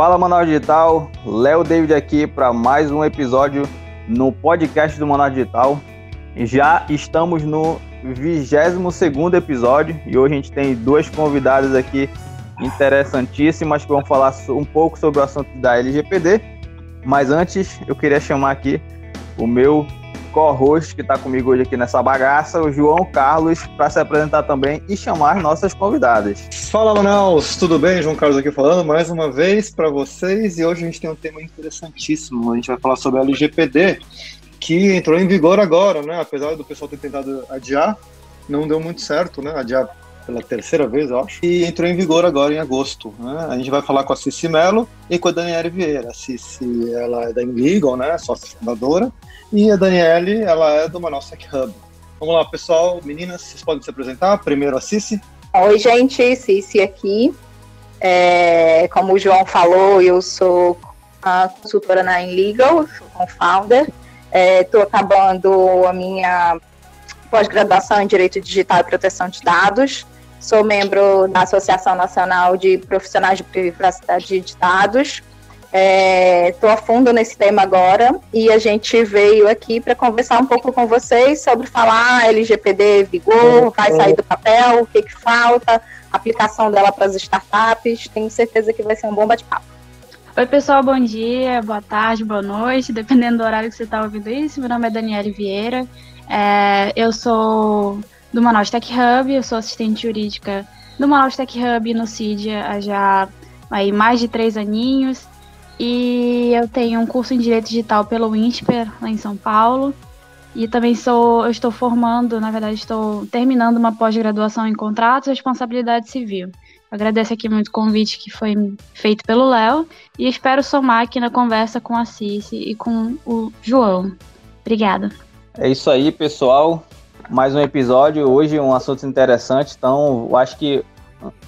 Fala Manaus Digital, Léo David aqui para mais um episódio no podcast do Manaus Digital. Já estamos no 22 episódio e hoje a gente tem duas convidadas aqui interessantíssimas que vão falar um pouco sobre o assunto da LGPD. Mas antes, eu queria chamar aqui o meu co-host que está comigo hoje aqui nessa bagaça, o João Carlos, para se apresentar também e chamar nossas convidadas. Fala, Manaus, tudo bem? João Carlos aqui falando mais uma vez para vocês e hoje a gente tem um tema interessantíssimo. A gente vai falar sobre a LGPD, que entrou em vigor agora, né? Apesar do pessoal ter tentado adiar, não deu muito certo, né? Adiar pela terceira vez, eu acho, e entrou em vigor agora em agosto. Né? A gente vai falar com a Cici Mello e com a Daniela Vieira. A Cici, ela é da Inlegal, né, sócia fundadora, e a Daniele, ela é do Manaus Tech Hub. Vamos lá, pessoal, meninas, vocês podem se apresentar. Primeiro a Cici. Oi, gente, Cici aqui. É, como o João falou, eu sou consultora na Inlegal, sou co-founder. Estou é, acabando a minha pós-graduação em Direito Digital e Proteção de Dados. Sou membro da Associação Nacional de Profissionais de Privacidade de Dados. Estou é, a fundo nesse tema agora e a gente veio aqui para conversar um pouco com vocês sobre falar LGPD vigor, vai sair do papel, o que, que falta, aplicação dela para as startups. Tenho certeza que vai ser um bom bate-papo. Oi, pessoal, bom dia, boa tarde, boa noite, dependendo do horário que você está ouvindo isso. Meu nome é Daniela Vieira, é, eu sou do Manaus Tech Hub, eu sou assistente jurídica do Manaus Tech Hub no CID há já aí, mais de três aninhos. E eu tenho um curso em Direito Digital pelo INSPER, lá em São Paulo. E também sou, eu estou formando, na verdade, estou terminando uma pós-graduação em contratos e responsabilidade civil. Agradeço aqui muito o convite que foi feito pelo Léo e espero somar aqui na conversa com a Cici e com o João. Obrigada. É isso aí, pessoal. Mais um episódio. Hoje um assunto interessante, então acho que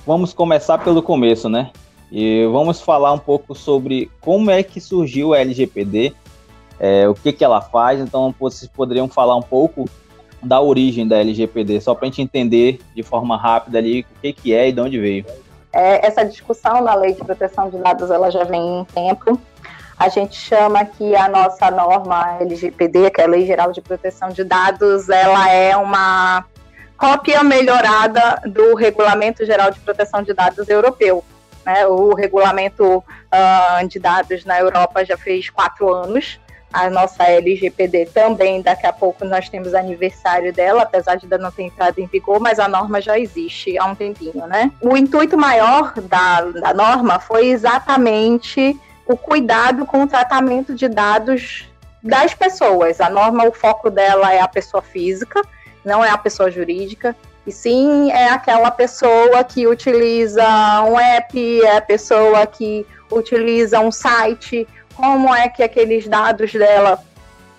vamos começar pelo começo, né? E vamos falar um pouco sobre como é que surgiu a LGPD, é, o que, que ela faz. Então, vocês poderiam falar um pouco da origem da LGPD, só para a gente entender de forma rápida ali o que, que é e de onde veio. É, essa discussão da lei de proteção de dados ela já vem em tempo. A gente chama que a nossa norma LGPD, que é a Lei Geral de Proteção de Dados, ela é uma cópia melhorada do Regulamento Geral de Proteção de Dados europeu. Né? O regulamento uh, de dados na Europa já fez quatro anos. A nossa LGPD também, daqui a pouco nós temos aniversário dela, apesar de ainda não ter entrado em vigor, mas a norma já existe há um tempinho, né? O intuito maior da, da norma foi exatamente o cuidado com o tratamento de dados das pessoas. A norma, o foco dela é a pessoa física, não é a pessoa jurídica, e sim é aquela pessoa que utiliza um app, é a pessoa que utiliza um site, como é que aqueles dados dela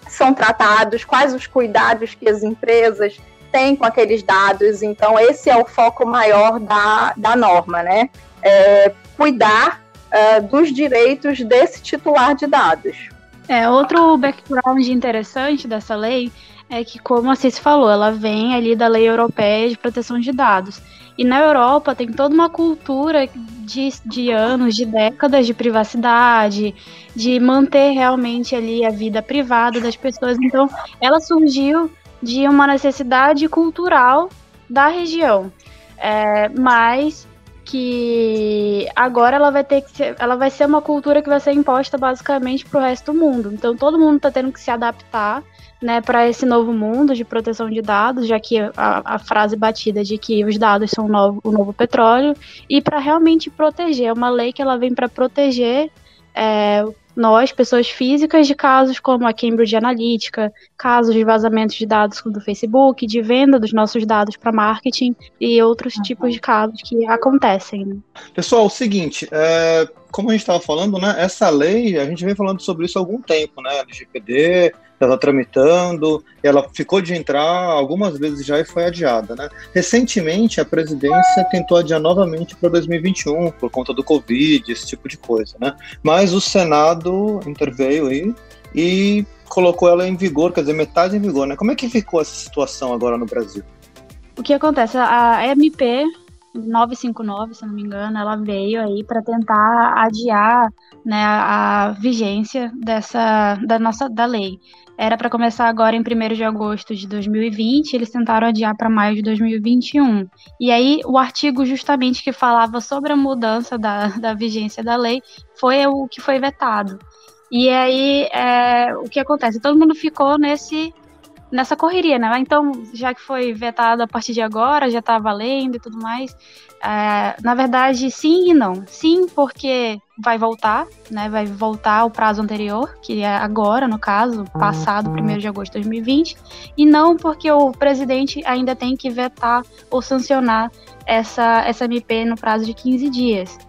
são tratados, quais os cuidados que as empresas têm com aqueles dados. Então, esse é o foco maior da, da norma, né? É cuidar uh, dos direitos desse titular de dados. É, outro background interessante dessa lei é que, como a Cis falou, ela vem ali da lei europeia de proteção de dados. E na Europa tem toda uma cultura de, de anos, de décadas de privacidade, de manter realmente ali a vida privada das pessoas. Então, ela surgiu de uma necessidade cultural da região. É, mas que agora ela vai ter que ser, ela vai ser uma cultura que vai ser imposta basicamente para o resto do mundo. Então todo mundo está tendo que se adaptar, né, para esse novo mundo de proteção de dados, já que a, a frase batida de que os dados são o novo, o novo petróleo e para realmente proteger, é uma lei que ela vem para proteger é, nós, pessoas físicas, de casos como a Cambridge Analytica, casos de vazamento de dados do Facebook, de venda dos nossos dados para marketing e outros uhum. tipos de casos que acontecem. Né? Pessoal, o seguinte, é, como a gente estava falando, né, essa lei, a gente vem falando sobre isso há algum tempo, né, LGPD, está tramitando, ela ficou de entrar algumas vezes já e foi adiada, né? Recentemente a presidência tentou adiar novamente para 2021 por conta do Covid, esse tipo de coisa, né? Mas o Senado interveio aí e colocou ela em vigor, quer dizer, metade em vigor, né? Como é que ficou essa situação agora no Brasil? O que acontece? A MP 959, se não me engano, ela veio aí para tentar adiar né, a, vigência dessa da nossa da lei. Era para começar agora em 1 de agosto de 2020, eles tentaram adiar para maio de 2021. E aí, o artigo justamente que falava sobre a mudança da, da vigência da lei foi o que foi vetado. E aí, é, o que acontece? Todo mundo ficou nesse nessa correria, né? Então, já que foi vetado a partir de agora, já tá valendo e tudo mais. É, na verdade, sim e não. Sim, porque vai voltar, né? Vai voltar ao prazo anterior, que é agora, no caso, passado, 1 uhum. de agosto de 2020. E não porque o presidente ainda tem que vetar ou sancionar essa, essa MP no prazo de 15 dias.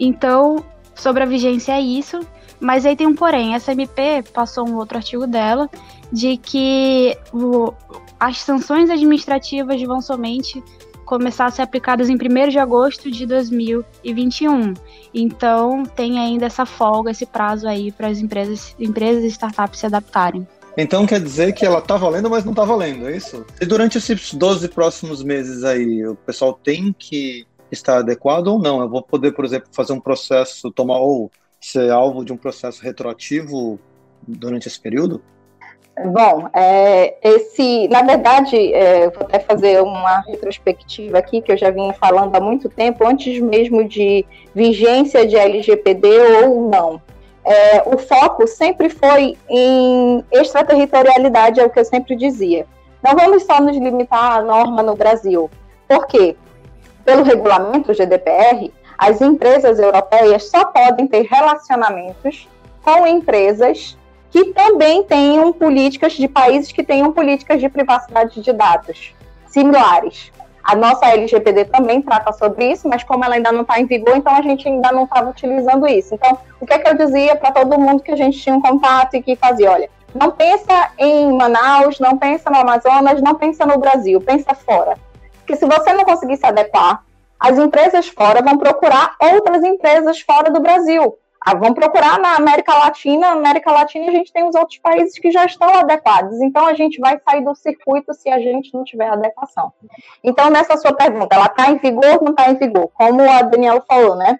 Então, sobre a vigência é isso. Mas aí tem um porém, essa MP passou um outro artigo dela de que o, as sanções administrativas vão somente começar a ser aplicadas em 1 de agosto de 2021. Então tem ainda essa folga, esse prazo aí para as empresas, empresas e startups se adaptarem. Então quer dizer que ela está valendo, mas não está valendo, é isso? E durante esses 12 próximos meses aí, o pessoal tem que estar adequado ou não? Eu vou poder, por exemplo, fazer um processo, tomar ou ser alvo de um processo retroativo durante esse período? Bom, é, esse, na verdade, é, vou até fazer uma retrospectiva aqui que eu já vinha falando há muito tempo, antes mesmo de vigência de LGPD ou não. É, o foco sempre foi em extraterritorialidade, é o que eu sempre dizia. Não vamos só nos limitar à norma no Brasil. Por quê? Pelo regulamento GDPR, as empresas europeias só podem ter relacionamentos com empresas que também tenham políticas de países que tenham políticas de privacidade de dados similares. A nossa LGPD também trata sobre isso, mas como ela ainda não está em vigor, então a gente ainda não estava utilizando isso. Então, o que é que eu dizia para todo mundo que a gente tinha um contato e que fazia? Olha, não pensa em Manaus, não pensa no Amazonas, não pensa no Brasil, pensa fora. Porque se você não conseguir se adequar as empresas fora vão procurar outras empresas fora do Brasil. Ah, vão procurar na América Latina. Na América Latina a gente tem os outros países que já estão adequados. Então a gente vai sair do circuito se a gente não tiver adequação. Então nessa sua pergunta, ela está em vigor ou não está em vigor? Como a Daniela falou, né?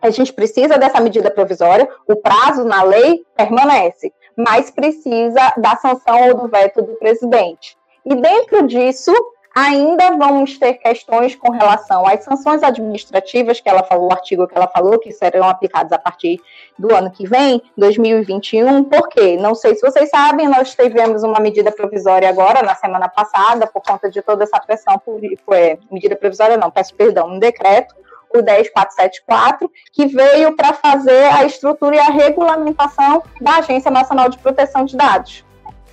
A gente precisa dessa medida provisória. O prazo na lei permanece, mas precisa da sanção ou do veto do presidente. E dentro disso, ainda vamos ter questões com relação às sanções administrativas que ela falou, o artigo que ela falou, que serão aplicadas a partir do ano que vem, 2021. Por quê? Não sei se vocês sabem, nós tivemos uma medida provisória agora, na semana passada, por conta de toda essa pressão, por, foi, medida provisória não, peço perdão, um decreto, o 10474, que veio para fazer a estrutura e a regulamentação da Agência Nacional de Proteção de Dados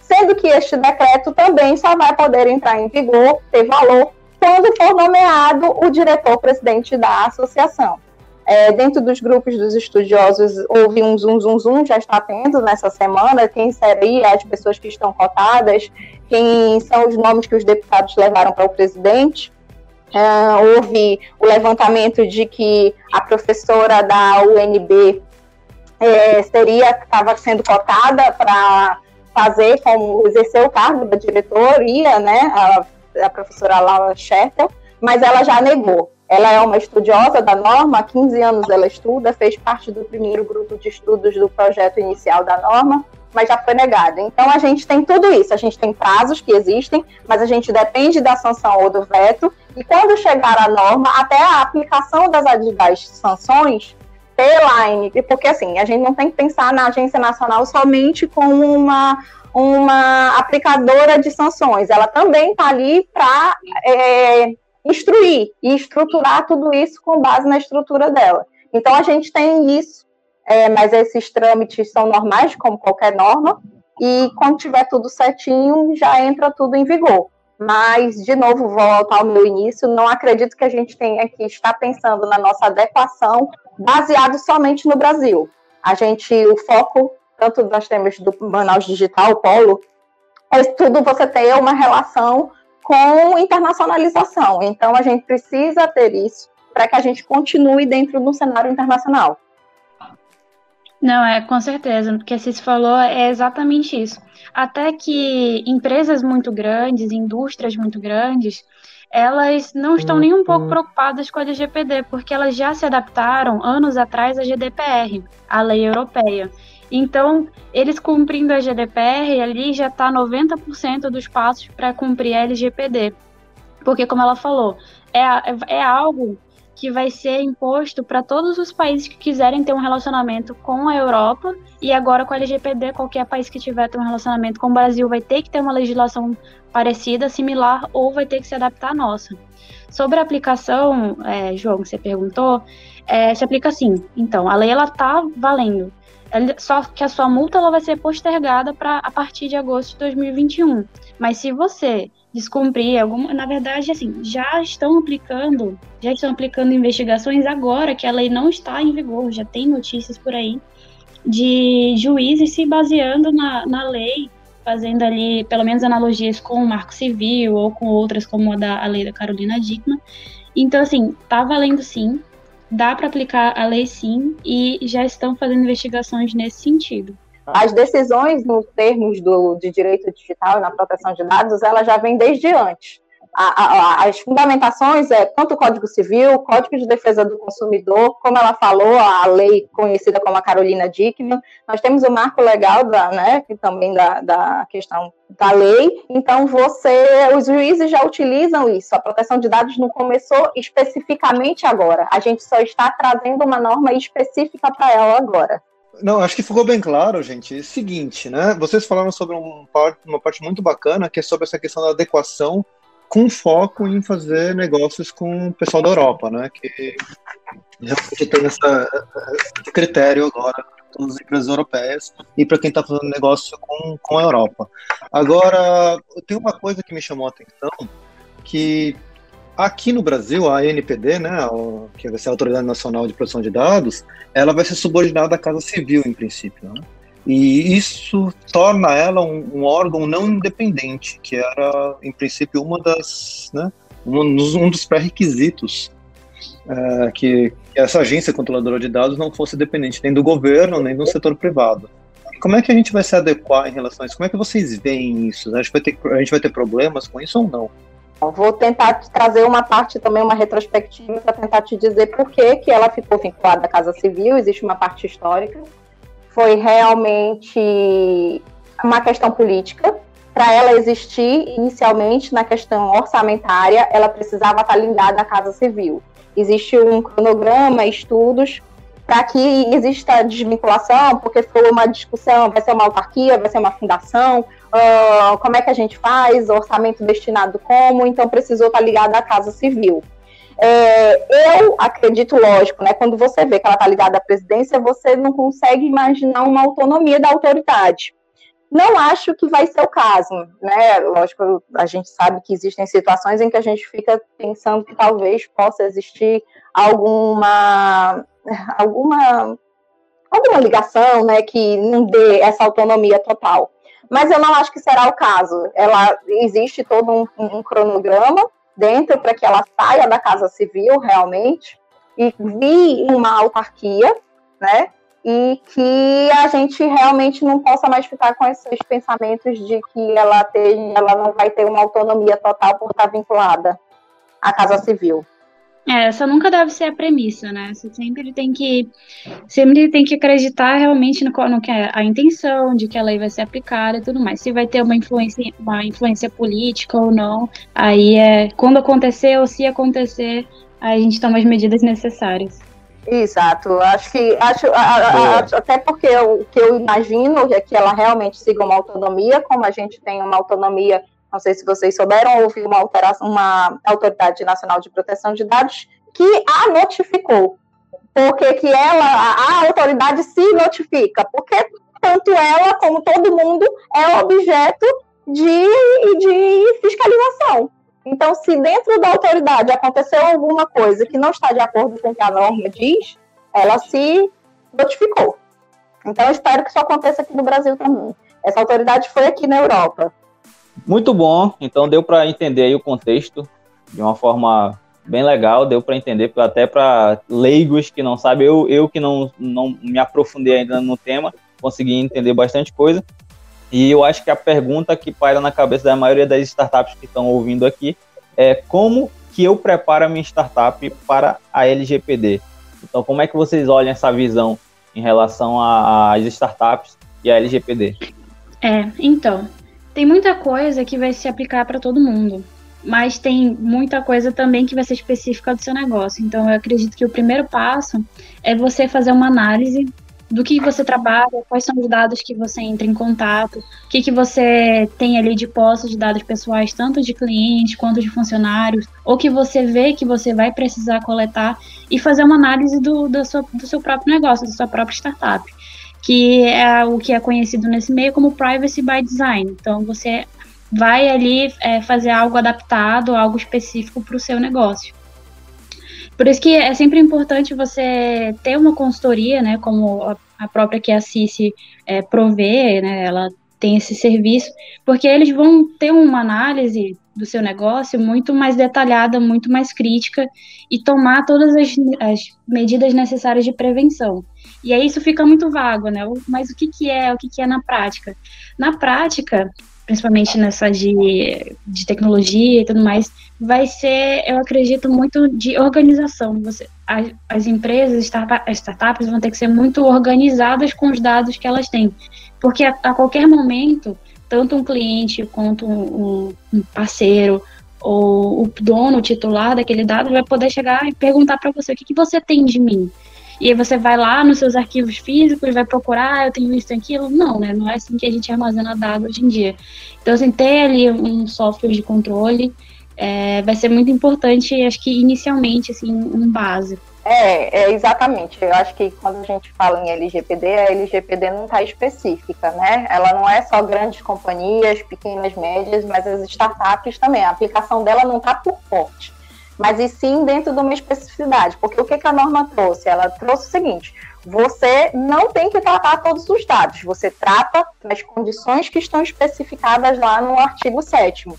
sendo que este decreto também só vai poder entrar em vigor, ter valor, quando for nomeado o diretor-presidente da associação. É, dentro dos grupos dos estudiosos, houve um zoom, zoom, zoom, já está tendo nessa semana, quem seria as pessoas que estão cotadas, quem são os nomes que os deputados levaram para o presidente. É, houve o levantamento de que a professora da UNB é, seria, estava sendo cotada para fazer como exercer o cargo da diretoria, né, a, a professora Laura Schertel, mas ela já negou. Ela é uma estudiosa da norma, há 15 anos ela estuda, fez parte do primeiro grupo de estudos do projeto inicial da norma, mas já foi negada. Então a gente tem tudo isso, a gente tem prazos que existem, mas a gente depende da sanção ou do veto, e quando chegar a norma, até a aplicação das, das sanções T-Line, porque assim, a gente não tem que pensar na Agência Nacional somente como uma, uma aplicadora de sanções, ela também está ali para é, instruir e estruturar tudo isso com base na estrutura dela. Então a gente tem isso, é, mas esses trâmites são normais, como qualquer norma, e quando tiver tudo certinho, já entra tudo em vigor. Mas, de novo, volto ao meu início, não acredito que a gente tenha que estar pensando na nossa adequação baseado somente no Brasil. A gente, o foco, tanto nós temos do Manaus Digital, Polo, é tudo você ter uma relação com internacionalização. Então, a gente precisa ter isso para que a gente continue dentro do cenário internacional. Não, é com certeza. O que a Cis falou é exatamente isso. Até que empresas muito grandes, indústrias muito grandes, elas não estão nem um pouco preocupadas com a LGPD, porque elas já se adaptaram anos atrás à GDPR, a lei europeia. Então, eles cumprindo a GDPR, ali já está 90% dos passos para cumprir a LGPD. Porque, como ela falou, é, é algo que vai ser imposto para todos os países que quiserem ter um relacionamento com a Europa e agora com a LGPD, qualquer país que tiver ter um relacionamento com o Brasil vai ter que ter uma legislação parecida, similar ou vai ter que se adaptar à nossa. Sobre a aplicação, é, João, você perguntou, é, se aplica assim. Então, a lei ela tá valendo, só que a sua multa ela vai ser postergada para a partir de agosto de 2021. Mas se você descumprir alguma, na verdade, assim, já estão aplicando, já estão aplicando investigações agora que a lei não está em vigor, já tem notícias por aí de juízes se baseando na, na lei, fazendo ali, pelo menos, analogias com o Marco Civil ou com outras, como a da a lei da Carolina Dickman. Então, assim, tá valendo sim, dá para aplicar a lei sim, e já estão fazendo investigações nesse sentido. As decisões nos termos do, de direito digital e na proteção de dados, ela já vem desde antes. A, a, as fundamentações é tanto o Código Civil, o Código de Defesa do Consumidor, como ela falou, a lei conhecida como a Carolina Dickman. Nós temos o marco legal da, né, também da, da questão da lei. Então, você, os juízes já utilizam isso. A proteção de dados não começou especificamente agora. A gente só está trazendo uma norma específica para ela agora. Não, acho que ficou bem claro, gente. Seguinte, né? Vocês falaram sobre um uma parte muito bacana, que é sobre essa questão da adequação com foco em fazer negócios com o pessoal da Europa, né? Que realmente tem essa, esse critério agora para as empresas europeias e para quem está fazendo negócio com, com a Europa. Agora, tem uma coisa que me chamou a atenção, que Aqui no Brasil, a ANPD, né, que vai ser a Autoridade Nacional de Proteção de Dados, ela vai ser subordinada à Casa Civil, em princípio. Né? E isso torna ela um, um, órgão não independente, que era, em princípio, uma das, né, um, dos pré-requisitos é, que essa agência controladora de dados não fosse dependente nem do governo, nem do setor privado. Como é que a gente vai se adequar em relação a isso? Como é que vocês veem isso? A gente vai ter, a gente vai ter problemas com isso ou não? Vou tentar trazer uma parte também, uma retrospectiva, para tentar te dizer por que, que ela ficou vinculada à Casa Civil. Existe uma parte histórica. Foi realmente uma questão política. Para ela existir, inicialmente, na questão orçamentária, ela precisava estar ligada à Casa Civil. Existe um cronograma, estudos, para que exista desvinculação, porque foi uma discussão, vai ser uma autarquia, vai ser uma fundação, uh, como é que a gente faz, orçamento destinado como, então precisou estar ligada à Casa Civil. É, eu acredito, lógico, né, quando você vê que ela está ligada à presidência, você não consegue imaginar uma autonomia da autoridade. Não acho que vai ser o caso, né? Lógico, a gente sabe que existem situações em que a gente fica pensando que talvez possa existir alguma alguma alguma ligação, né, que não dê essa autonomia total mas eu não acho que será o caso. Ela existe todo um, um cronograma dentro para que ela saia da Casa Civil realmente e vi uma autarquia, né? E que a gente realmente não possa mais ficar com esses pensamentos de que ela tem, ela não vai ter uma autonomia total por estar vinculada à Casa Civil. É, essa nunca deve ser a premissa, né? Você sempre tem que sempre tem que acreditar realmente no, no que é a intenção de que a lei vai ser aplicada e tudo mais. Se vai ter uma influência, uma influência política ou não, aí é quando acontecer ou se acontecer, aí a gente toma as medidas necessárias. Exato, acho que acho, a, a, a, até porque o que eu imagino é que ela realmente siga uma autonomia, como a gente tem uma autonomia não sei se vocês souberam, houve uma, alteração, uma autoridade nacional de proteção de dados que a notificou. Porque que ela, a, autoridade se notifica, porque tanto ela como todo mundo é objeto de, de fiscalização. Então, se dentro da autoridade aconteceu alguma coisa que não está de acordo com o que a norma diz, ela se notificou. Então, eu espero que isso aconteça aqui no Brasil também. Essa autoridade foi aqui na Europa. Muito bom, então deu para entender aí o contexto de uma forma bem legal, deu para entender até para leigos que não sabem, eu, eu que não, não me aprofundei ainda no tema, consegui entender bastante coisa. E eu acho que a pergunta que paira na cabeça da maioria das startups que estão ouvindo aqui é como que eu preparo a minha startup para a LGPD. Então, como é que vocês olham essa visão em relação às startups e à LGPD? É, então, tem muita coisa que vai se aplicar para todo mundo, mas tem muita coisa também que vai ser específica do seu negócio. Então, eu acredito que o primeiro passo é você fazer uma análise do que você trabalha, quais são os dados que você entra em contato, o que, que você tem ali de posse de dados pessoais, tanto de clientes quanto de funcionários, ou que você vê que você vai precisar coletar e fazer uma análise do, do, seu, do seu próprio negócio, da sua própria startup, que é o que é conhecido nesse meio como Privacy by Design. Então, você vai ali é, fazer algo adaptado, algo específico para o seu negócio. Por isso que é sempre importante você ter uma consultoria, né, como a própria que a Cici é, provê, né, ela tem esse serviço, porque eles vão ter uma análise do seu negócio muito mais detalhada, muito mais crítica e tomar todas as, as medidas necessárias de prevenção. E aí isso fica muito vago, né? Mas o que, que é, o que, que é na prática? Na prática, principalmente nessa de, de tecnologia e tudo mais, vai ser, eu acredito, muito de organização. Você, as, as empresas, as startups vão ter que ser muito organizadas com os dados que elas têm. Porque a, a qualquer momento, tanto um cliente quanto um, um parceiro ou o dono, o titular daquele dado vai poder chegar e perguntar para você o que, que você tem de mim. E aí você vai lá nos seus arquivos físicos, vai procurar, ah, eu tenho isso e aquilo. Não, né? Não é assim que a gente armazena dados hoje em dia. Então, assim, ter ali um software de controle é, vai ser muito importante, acho que inicialmente, assim, um básico. É, é, exatamente. Eu acho que quando a gente fala em LGPD, a LGPD não está específica, né? Ela não é só grandes companhias, pequenas, médias, mas as startups também. A aplicação dela não está por forte mas e sim dentro de uma especificidade. Porque o que, que a norma trouxe? Ela trouxe o seguinte: você não tem que tratar todos os dados, você trata as condições que estão especificadas lá no artigo 7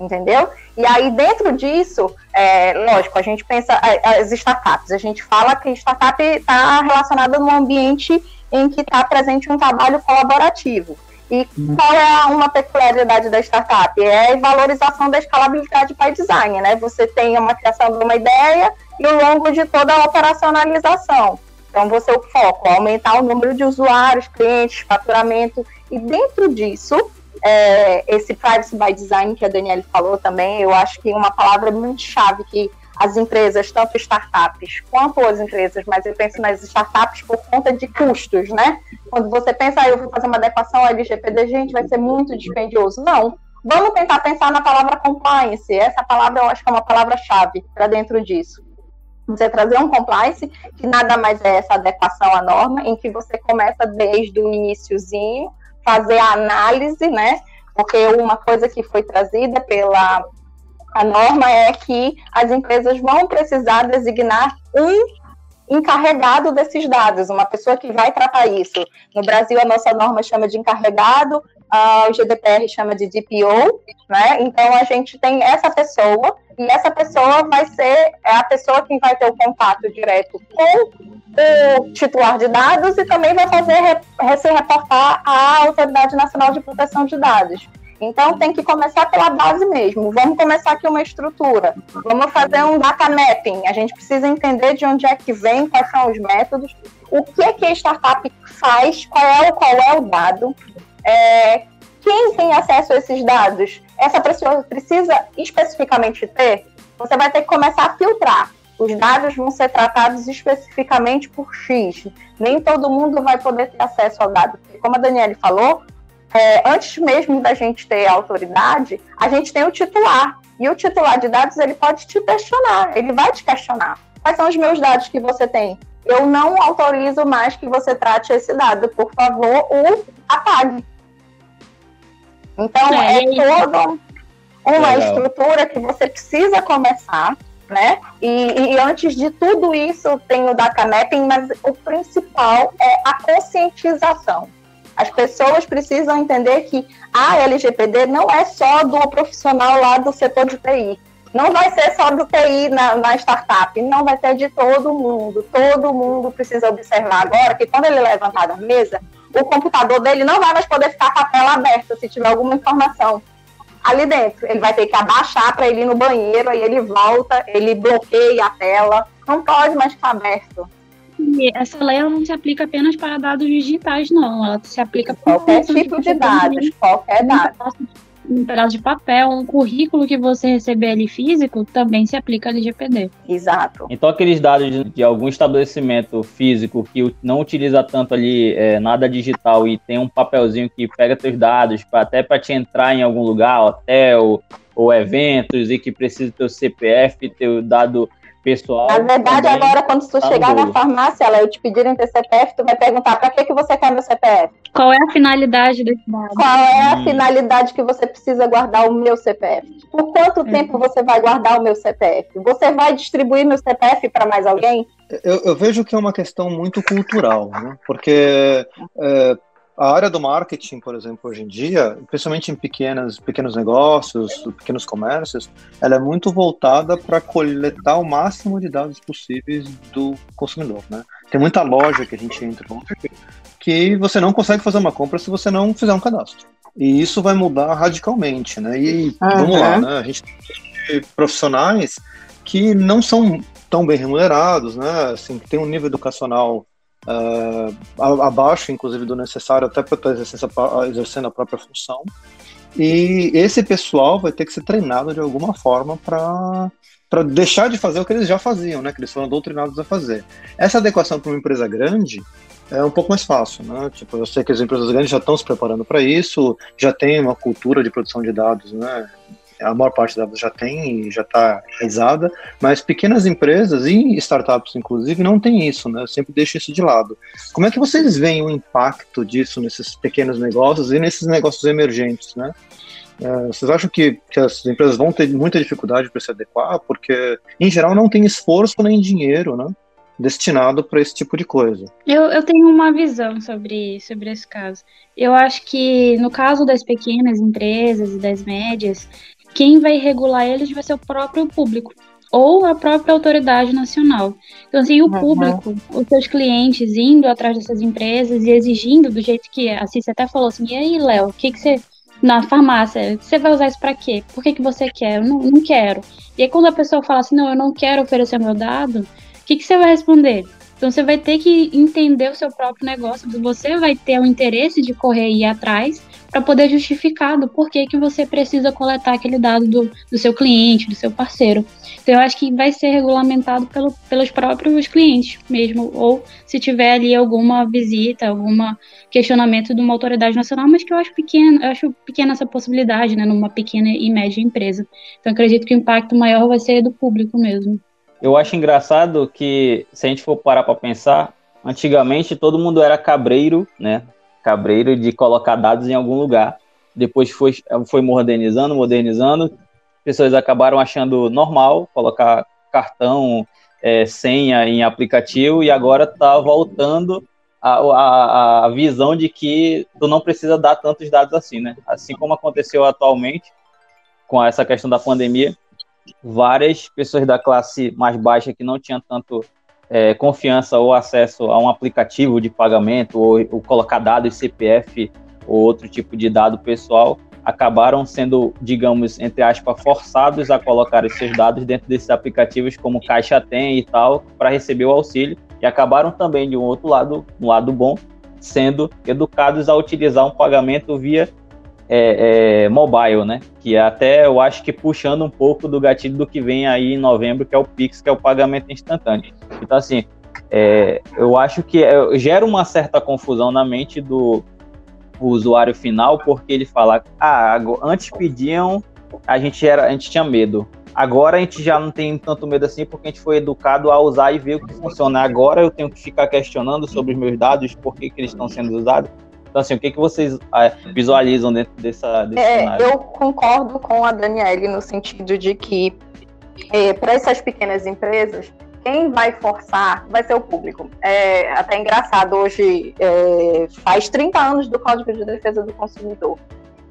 entendeu? E aí, dentro disso, é, lógico, a gente pensa as startups, a gente fala que startup está relacionada num ambiente em que está presente um trabalho colaborativo. E qual é uma peculiaridade da startup? É a valorização da escalabilidade by design, né? Você tem uma criação de uma ideia e ao longo de toda a operacionalização. Então, você o foco, aumentar o número de usuários, clientes, faturamento. E dentro disso, é, esse privacy by design que a Daniela falou também, eu acho que uma palavra muito chave que as empresas, tanto startups quanto as empresas, mas eu penso nas startups por conta de custos, né? Quando você pensa, ah, eu vou fazer uma adequação LGPD, gente, vai ser muito dispendioso. Não. Vamos tentar pensar na palavra compliance. Essa palavra eu acho que é uma palavra-chave para dentro disso. Você trazer um compliance, que nada mais é essa adequação à norma, em que você começa desde o iníciozinho, fazer a análise, né? Porque uma coisa que foi trazida pela a norma é que as empresas vão precisar designar um encarregado desses dados, uma pessoa que vai tratar isso. No Brasil, a nossa norma chama de encarregado, uh, o GDPR chama de DPO, né? Então, a gente tem essa pessoa, e essa pessoa vai ser é a pessoa que vai ter o contato direto com o titular de dados e também vai fazer se reportar à Autoridade Nacional de Proteção de Dados. Então tem que começar pela base mesmo. Vamos começar aqui uma estrutura. Vamos fazer um data mapping. A gente precisa entender de onde é que vem, quais são os métodos, o que que a startup faz, qual é o, qual é o dado, é, quem tem acesso a esses dados. Essa pessoa precisa especificamente ter. Você vai ter que começar a filtrar. Os dados vão ser tratados especificamente por X. Nem todo mundo vai poder ter acesso ao dado. Como a Daniele falou, é, antes mesmo da gente ter autoridade, a gente tem o titular. E o titular de dados, ele pode te questionar, ele vai te questionar. Quais são os meus dados que você tem? Eu não autorizo mais que você trate esse dado. Por favor, o apague. Então, é, é toda uma Legal. estrutura que você precisa começar, né? E, e, antes de tudo isso, tem o data mapping, mas o principal é a conscientização. As pessoas precisam entender que a LGPD não é só do profissional lá do setor de TI. Não vai ser só do TI na, na startup, não vai ser de todo mundo. Todo mundo precisa observar agora que quando ele levantar da mesa, o computador dele não vai mais poder ficar com a tela aberta se tiver alguma informação. ali dentro. Ele vai ter que abaixar para ele ir no banheiro, aí ele volta, ele bloqueia a tela. Não pode mais ficar aberto. E essa lei não se aplica apenas para dados digitais, não. Ela se aplica para qualquer tipo de dados, qualquer dado um pedaço de papel, um currículo que você receber ali físico, também se aplica a LGPD. Exato. Então, aqueles dados de, de algum estabelecimento físico que não utiliza tanto ali é, nada digital e tem um papelzinho que pega seus dados pra, até para te entrar em algum lugar, hotel ou eventos, e que precisa ter o CPF, ter o dado pessoal. Na verdade, agora, quando tu tá chegar na farmácia, ela, eu te pedirem teu CPF, tu vai perguntar para que, que você quer meu CPF? Qual é a finalidade desse dado? Qual é a hum. finalidade que você precisa guardar o meu CPF? Por quanto hum. tempo você vai guardar o meu CPF? Você vai distribuir meu CPF para mais alguém? Eu, eu, vejo que é uma questão muito cultural, né? Porque é, a área do marketing, por exemplo, hoje em dia, principalmente em pequenas, pequenos negócios, pequenos comércios, ela é muito voltada para coletar o máximo de dados possíveis do consumidor, né? Tem muita loja que a gente entra que você não consegue fazer uma compra se você não fizer um cadastro. E isso vai mudar radicalmente, né? E uhum. vamos lá, né? A gente tem profissionais que não são tão bem remunerados, né? Assim, que tem um nível educacional uh, abaixo, inclusive, do necessário até para estar exercendo a própria função. E esse pessoal vai ter que ser treinado de alguma forma para para deixar de fazer o que eles já faziam, né? Que eles foram doutrinados a fazer. Essa adequação para uma empresa grande é um pouco mais fácil, né? Tipo, eu sei que as empresas grandes já estão se preparando para isso, já tem uma cultura de produção de dados, né? A maior parte delas já tem e já está realizada, mas pequenas empresas e startups, inclusive, não tem isso, né? Eu sempre deixo isso de lado. Como é que vocês veem o impacto disso nesses pequenos negócios e nesses negócios emergentes, né? É, vocês acham que, que as empresas vão ter muita dificuldade para se adequar? Porque, em geral, não tem esforço nem dinheiro, né? destinado para esse tipo de coisa. Eu, eu tenho uma visão sobre, sobre esse caso. Eu acho que no caso das pequenas empresas e das médias, quem vai regular eles vai ser o próprio público ou a própria autoridade nacional. Então, assim, o uhum. público, os seus clientes indo atrás dessas empresas e exigindo do jeito que. Assim, você até falou assim, e aí, Léo, o que, que você. Na farmácia, você vai usar isso para quê? Por que, que você quer? Eu não, não quero. E aí, quando a pessoa fala assim, não, eu não quero oferecer meu dado, o que, que você vai responder? Então você vai ter que entender o seu próprio negócio, você vai ter o interesse de correr e ir atrás para poder justificar do porquê que você precisa coletar aquele dado do, do seu cliente, do seu parceiro. Então eu acho que vai ser regulamentado pelo, pelos próprios clientes mesmo, ou se tiver ali alguma visita, algum questionamento de uma autoridade nacional, mas que eu acho pequeno, eu acho pequena essa possibilidade, né, numa pequena e média empresa. Então acredito que o impacto maior vai ser do público mesmo. Eu acho engraçado que, se a gente for parar para pensar, antigamente todo mundo era cabreiro, né? Cabreiro de colocar dados em algum lugar. Depois foi, foi modernizando, modernizando. Pessoas acabaram achando normal colocar cartão, é, senha em aplicativo e agora está voltando a, a, a, visão de que tu não precisa dar tantos dados assim, né? Assim como aconteceu atualmente com essa questão da pandemia, várias pessoas da classe mais baixa que não tinham tanto é, confiança ou acesso a um aplicativo de pagamento ou, ou colocar dados CPF ou outro tipo de dado pessoal acabaram sendo, digamos, entre aspas, forçados a colocar os seus dados dentro desses aplicativos como Caixa Tem e tal, para receber o auxílio, e acabaram também, de um outro lado, um lado bom, sendo educados a utilizar um pagamento via é, é, mobile, né? Que até eu acho que puxando um pouco do gatilho do que vem aí em novembro, que é o Pix, que é o pagamento instantâneo. Então, assim, é, eu acho que é, gera uma certa confusão na mente do usuário final, porque ele fala, ah, antes pediam, a gente, era, a gente tinha medo. Agora a gente já não tem tanto medo assim, porque a gente foi educado a usar e ver o que funciona. Agora eu tenho que ficar questionando sobre os meus dados, por que, que eles estão sendo usados. Então, assim, o que, que vocês é, visualizam dentro dessa, desse é, cenário? Eu concordo com a Daniele no sentido de que, é, para essas pequenas empresas, quem vai forçar vai ser o público. É até engraçado, hoje é, faz 30 anos do Código de Defesa do Consumidor.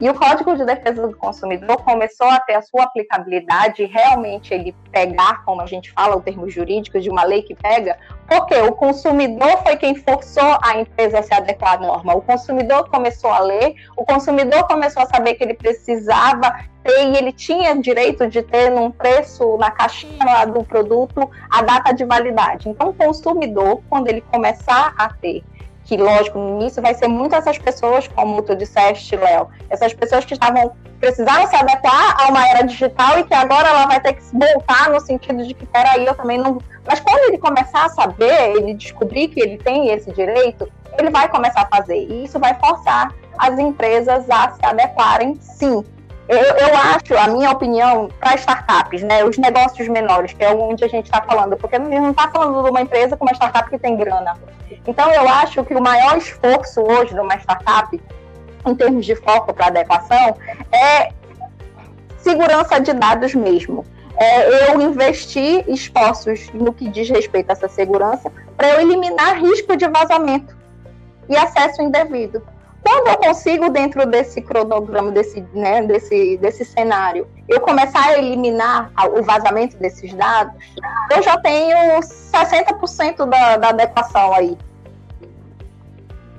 E o Código de Defesa do Consumidor começou a ter a sua aplicabilidade, realmente ele pegar, como a gente fala, o termo jurídico de uma lei que pega, porque o consumidor foi quem forçou a empresa a se adequar à norma. O consumidor começou a ler, o consumidor começou a saber que ele precisava ter e ele tinha direito de ter num preço, na caixinha lá do produto, a data de validade. Então, o consumidor, quando ele começar a ter que, lógico, no início vai ser muito essas pessoas, como tu disseste, Léo, essas pessoas que estavam precisaram se adequar a uma era digital e que agora ela vai ter que se voltar no sentido de que, peraí, eu também não. Mas quando ele começar a saber, ele descobrir que ele tem esse direito, ele vai começar a fazer. E isso vai forçar as empresas a se adequarem, sim. Eu, eu acho, a minha opinião, para startups, né, os negócios menores, que é onde a gente está falando, porque a gente não está falando de uma empresa com uma startup que tem grana. Então, eu acho que o maior esforço hoje de uma startup, em termos de foco para adequação, é segurança de dados mesmo. É eu investir esforços no que diz respeito a essa segurança para eu eliminar risco de vazamento e acesso indevido. Quando eu consigo, dentro desse cronograma, desse, né, desse, desse cenário, eu começar a eliminar o vazamento desses dados, eu já tenho 60% da, da adequação aí.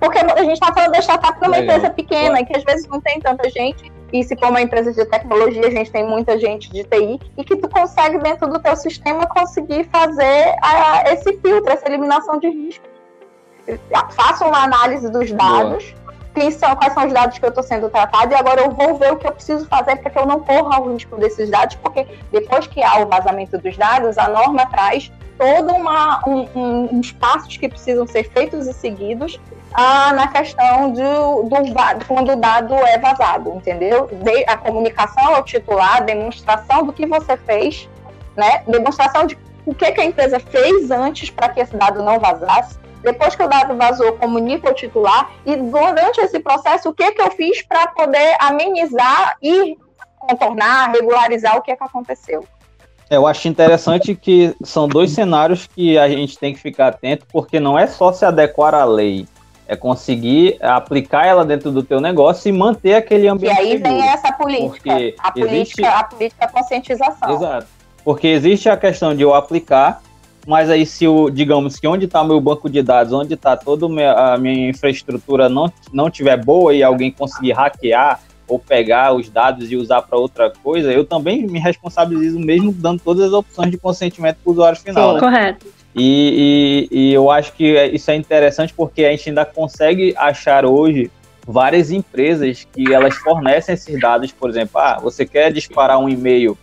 Porque a gente está falando da startup numa Legal. empresa pequena, que às vezes não tem tanta gente, e se for uma empresa de tecnologia, a gente tem muita gente de TI, e que tu consegue, dentro do teu sistema, conseguir fazer a, esse filtro, essa eliminação de risco. Faça uma análise dos dados, quem são, quais são os dados que eu estou sendo tratado, e agora eu vou ver o que eu preciso fazer para que eu não corra o risco desses dados, porque depois que há o vazamento dos dados, a norma traz todo uma, um, um, uns passos que precisam ser feitos e seguidos ah, na questão de, do, quando o dado é vazado, entendeu? De, a comunicação ao titular, a demonstração do que você fez, né? Demonstração de o que, que a empresa fez antes para que esse dado não vazasse. Depois que o dado vazou, comunica ao titular e durante esse processo, o que, que eu fiz para poder amenizar e contornar, regularizar o que, que aconteceu. É, eu acho interessante que são dois cenários que a gente tem que ficar atento, porque não é só se adequar à lei, é conseguir aplicar ela dentro do teu negócio e manter aquele ambiente. E aí seguro. vem essa política, a política, existe... a política conscientização. Exato. Porque existe a questão de eu aplicar, mas aí se o, digamos que onde está meu banco de dados, onde está toda a minha infraestrutura não, não tiver boa e alguém conseguir hackear, ou pegar os dados e usar para outra coisa, eu também me responsabilizo mesmo dando todas as opções de consentimento para o usuário final. Sim, né? correto. E, e, e, eu acho que isso é interessante porque a gente ainda consegue achar hoje várias empresas que elas fornecem esses dados, por exemplo, ah, você quer disparar um e-mail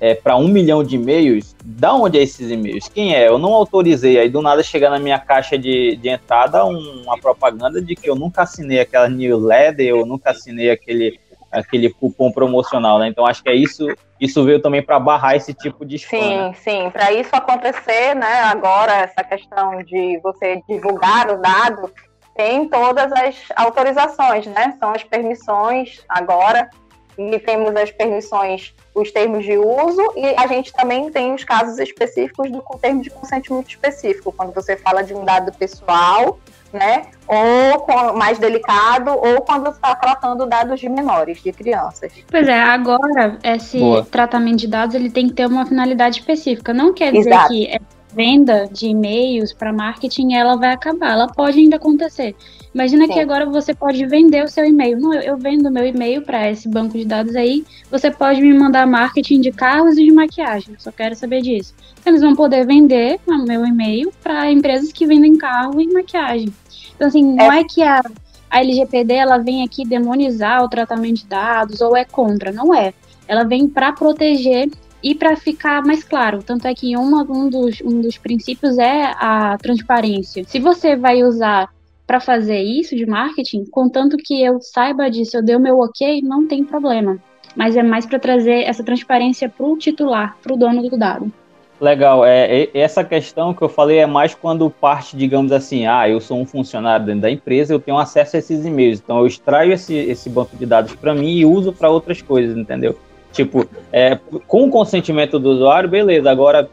é, para um milhão de e-mails, da onde é esses e-mails? Quem é? Eu não autorizei, aí do nada chega na minha caixa de, de entrada uma propaganda de que eu nunca assinei aquela newsletter, eu nunca assinei aquele aquele cupom promocional, né? Então acho que é isso, isso veio também para barrar esse tipo de spam. Sim, né? sim. Para isso acontecer, né? Agora essa questão de você divulgar o dado tem todas as autorizações, né? São as permissões agora e temos as permissões, os termos de uso e a gente também tem os casos específicos do termo de consentimento específico, quando você fala de um dado pessoal né? Ou mais delicado, ou quando está tratando dados de menores, de crianças. Pois é, agora esse Boa. tratamento de dados ele tem que ter uma finalidade específica. Não quer dizer Exato. que a venda de e-mails para marketing ela vai acabar, ela pode ainda acontecer. Imagina que agora você pode vender o seu e-mail. Não, eu vendo meu e-mail para esse banco de dados aí. Você pode me mandar marketing de carros e de maquiagem. Eu só quero saber disso. Eles vão poder vender o meu e-mail para empresas que vendem carro e maquiagem. Então, assim, não é, é que a, a LGPD ela vem aqui demonizar o tratamento de dados ou é contra, não é. Ela vem para proteger e para ficar mais claro. Tanto é que uma, um, dos, um dos princípios é a transparência. Se você vai usar para fazer isso de marketing, contanto que eu saiba disso, eu dei o meu ok, não tem problema. Mas é mais para trazer essa transparência para o titular, para o dono do dado. Legal, é, essa questão que eu falei é mais quando parte, digamos assim, ah, eu sou um funcionário dentro da empresa, eu tenho acesso a esses e-mails, então eu extraio esse, esse banco de dados para mim e uso para outras coisas, entendeu? Tipo, é, com o consentimento do usuário, beleza, agora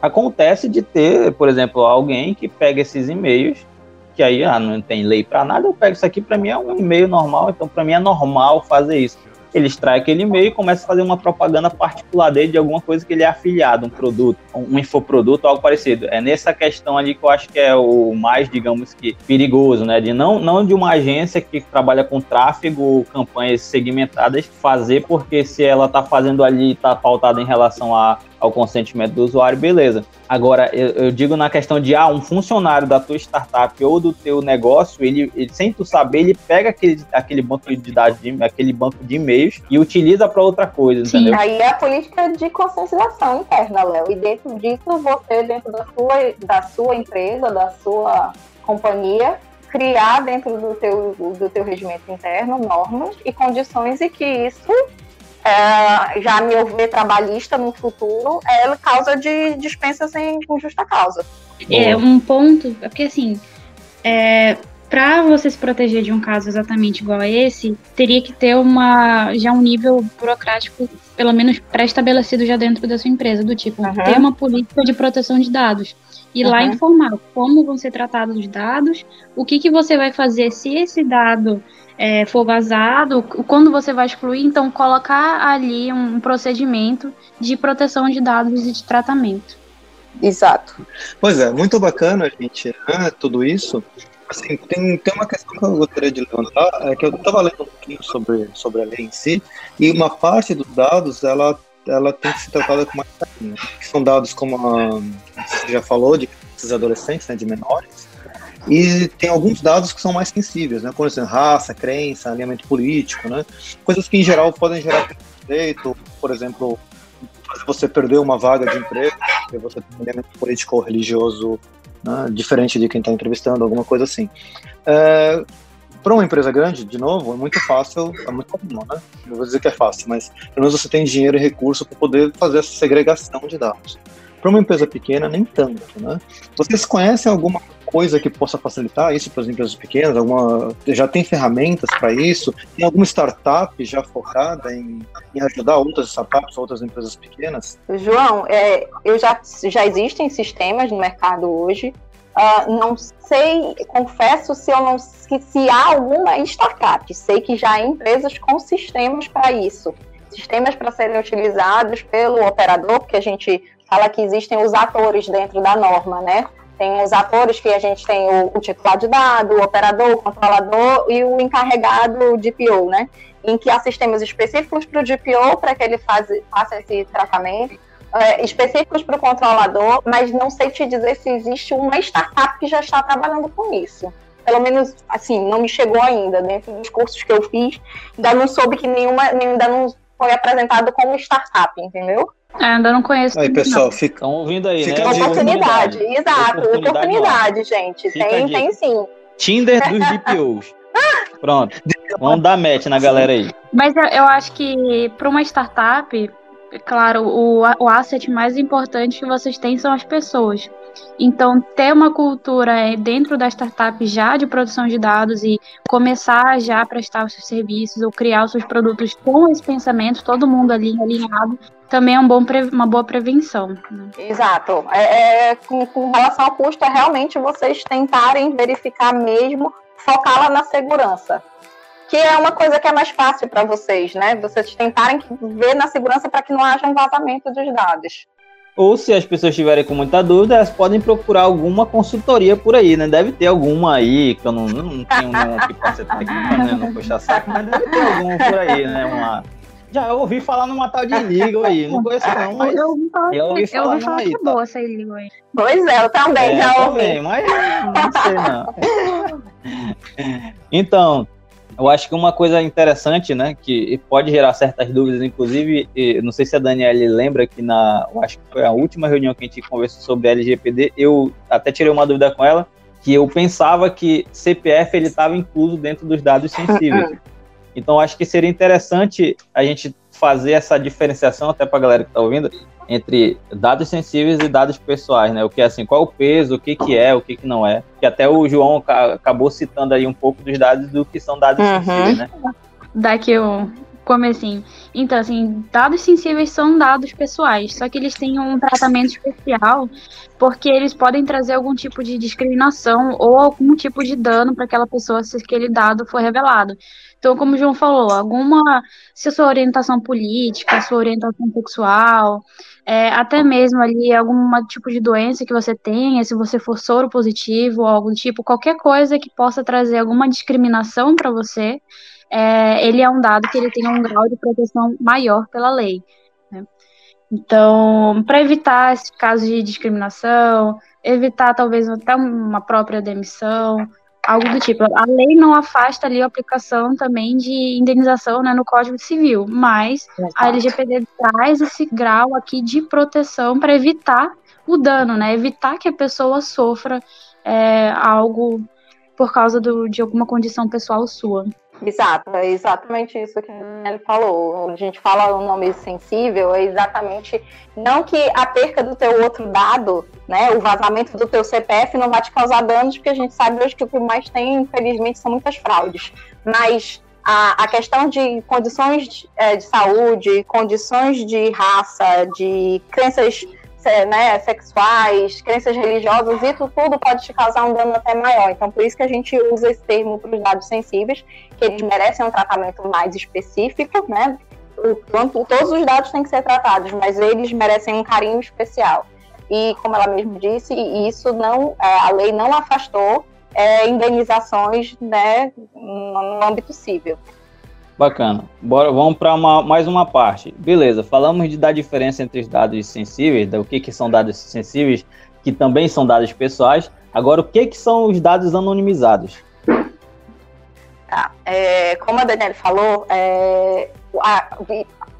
acontece de ter, por exemplo, alguém que pega esses e-mails que aí ah, não tem lei para nada, eu pego isso aqui, para mim é um e-mail normal, então para mim é normal fazer isso ele extrai aquele e-mail e começa a fazer uma propaganda particular dele de alguma coisa que ele é afiliado, um produto, um infoproduto, algo parecido. É nessa questão ali que eu acho que é o mais, digamos que, perigoso, né? De não, não de uma agência que trabalha com tráfego, campanhas segmentadas, fazer porque se ela está fazendo ali, está pautada em relação a ao consentimento do usuário, beleza. Agora, eu, eu, digo na questão de, ah, um funcionário da tua startup ou do teu negócio, ele, ele sem tu saber, ele pega aquele, aquele banco de dados, de, aquele banco de e-mails e utiliza para outra coisa, Sim, entendeu? aí é a política de conscientização interna, Léo. E dentro disso, você, dentro da sua, da sua empresa, da sua companhia, criar dentro do teu, do teu regimento interno normas e condições e que isso é, já meu ver trabalhista no futuro é causa de dispensa sem justa causa. É um ponto, é porque assim, é, para você se proteger de um caso exatamente igual a esse, teria que ter uma já um nível burocrático pelo menos pré-estabelecido já dentro da sua empresa, do tipo, uhum. ter uma política de proteção de dados. E uhum. lá informar como vão ser tratados os dados, o que, que você vai fazer se esse dado é, for vazado, quando você vai excluir, então colocar ali um procedimento de proteção de dados e de tratamento. Exato. Pois é, muito bacana, gente, né, tudo isso. Assim, tem, tem uma questão que eu gostaria de levantar, é que eu estava lendo um pouquinho sobre, sobre a lei em si, e uma parte dos dados, ela, ela tem que ser tratada com mais carinho. Que são dados como a, você já falou, de adolescentes, né, de menores, e tem alguns dados que são mais sensíveis, né? Como exemplo, raça, crença, alinhamento político, né? Coisas que em geral podem gerar preconceito, por exemplo, você perder uma vaga de emprego, porque você tem um alinhamento político ou religioso né? diferente de quem está entrevistando, alguma coisa assim. É, para uma empresa grande, de novo, é muito fácil, é muito comum, né? Não vou dizer que é fácil, mas pelo menos você tem dinheiro e recurso para poder fazer essa segregação de dados. Para uma empresa pequena, nem tanto, né? Vocês conhecem alguma coisa que possa facilitar isso para as empresas pequenas? Alguma, já tem ferramentas para isso? Tem alguma startup já focada em, em, ajudar outras startups, outras empresas pequenas? João, é, eu já, já existem sistemas no mercado hoje. Uh, não sei, confesso se eu não se, se há alguma startup. Sei que já há empresas com sistemas para isso sistemas para serem utilizados pelo operador, porque a gente fala que existem os atores dentro da norma, né? Tem os atores que a gente tem o, o titular de dado, o operador, o controlador e o encarregado de PO, né? Em que há sistemas específicos para o DPO, para que ele faz, faça esse tratamento, é, específicos para o controlador, mas não sei te dizer se existe uma startup que já está trabalhando com isso. Pelo menos, assim, não me chegou ainda. Dentro dos cursos que eu fiz, ainda não soube que nenhuma, ainda não foi apresentado como startup, entendeu? É, ainda não conheço. Aí, pessoal, ficam ouvindo aí, fica né? Oportunidade, exato. Oportunidade, oportunidade gente. Fica tem, tem sim. Tinder dos DPOs. Pronto. Vamos dar match na galera aí. Mas eu, eu acho que para uma startup, claro, o, o asset mais importante que vocês têm são as pessoas. Então, ter uma cultura dentro da startup já de produção de dados e começar já a prestar os seus serviços ou criar os seus produtos com esse pensamento, todo mundo ali alinhado, também é um bom, uma boa prevenção. Né? Exato. É, é, com, com relação ao custo, é realmente vocês tentarem verificar mesmo, focá-la na segurança que é uma coisa que é mais fácil para vocês, né? Vocês tentarem ver na segurança para que não haja um vazamento dos dados. Ou se as pessoas tiverem com muita dúvida, elas podem procurar alguma consultoria por aí, né? Deve ter alguma aí, que eu não, não tenho nenhum aqui pra ser técnico, né? Não puxar saco, mas deve ter alguma por aí, né? Uma... Já ouvi falar numa tal de Ligo aí, não conheço não, mas eu ouvi falar, eu ouvi falar, eu ouvi falar aí, que é tá? boa essa Ligo aí. Pois é, eu também é, já ouvi. Também, mas não sei não. então, eu acho que uma coisa interessante, né, que pode gerar certas dúvidas, inclusive, não sei se a Daniela lembra que na, eu acho que foi a última reunião que a gente conversou sobre LGPD, eu até tirei uma dúvida com ela, que eu pensava que CPF ele estava incluso dentro dos dados sensíveis. Então, acho que seria interessante a gente fazer essa diferenciação até para a galera que está ouvindo entre dados sensíveis e dados pessoais, né? O que é assim, qual é o peso, o que que é, o que que não é. Que até o João acabou citando aí um pouco dos dados do que são dados uhum. sensíveis, né? Daqui eu Como assim? Então, assim, dados sensíveis são dados pessoais, só que eles têm um tratamento especial porque eles podem trazer algum tipo de discriminação ou algum tipo de dano para aquela pessoa se aquele dado for revelado. Então, como o João falou, alguma, se a sua orientação política, a sua orientação sexual, é, até mesmo ali algum tipo de doença que você tenha, se você for soro positivo ou algum tipo, qualquer coisa que possa trazer alguma discriminação para você, é, ele é um dado que ele tem um grau de proteção maior pela lei. Né? Então, para evitar esse caso de discriminação, evitar talvez até uma própria demissão, algo do tipo. A lei não afasta ali a aplicação também de indenização né, no Código Civil, mas Exato. a LGPD traz esse grau aqui de proteção para evitar o dano, né? Evitar que a pessoa sofra é, algo por causa do, de alguma condição pessoal sua. Exato, é exatamente isso que ele falou. A gente fala o nome sensível, é exatamente não que a perca do teu outro dado, né, o vazamento do teu CPF não vai te causar danos, porque a gente sabe hoje que o que mais tem, infelizmente, são muitas fraudes. Mas a, a questão de condições de, é, de saúde, condições de raça, de crenças né, sexuais, crenças religiosas, isso tudo pode te causar um dano até maior. Então, por isso que a gente usa esse termo para os dados sensíveis, que eles merecem um tratamento mais específico, né? O, todos os dados têm que ser tratados, mas eles merecem um carinho especial. E, como ela mesmo disse, isso não, é, a lei não afastou é, indenizações né, no âmbito civil. Bacana. Bora, vamos para mais uma parte. Beleza, falamos de da diferença entre os dados sensíveis, do que, que são dados sensíveis, que também são dados pessoais. Agora, o que, que são os dados anonimizados? Tá. É, como a Daniela falou, é,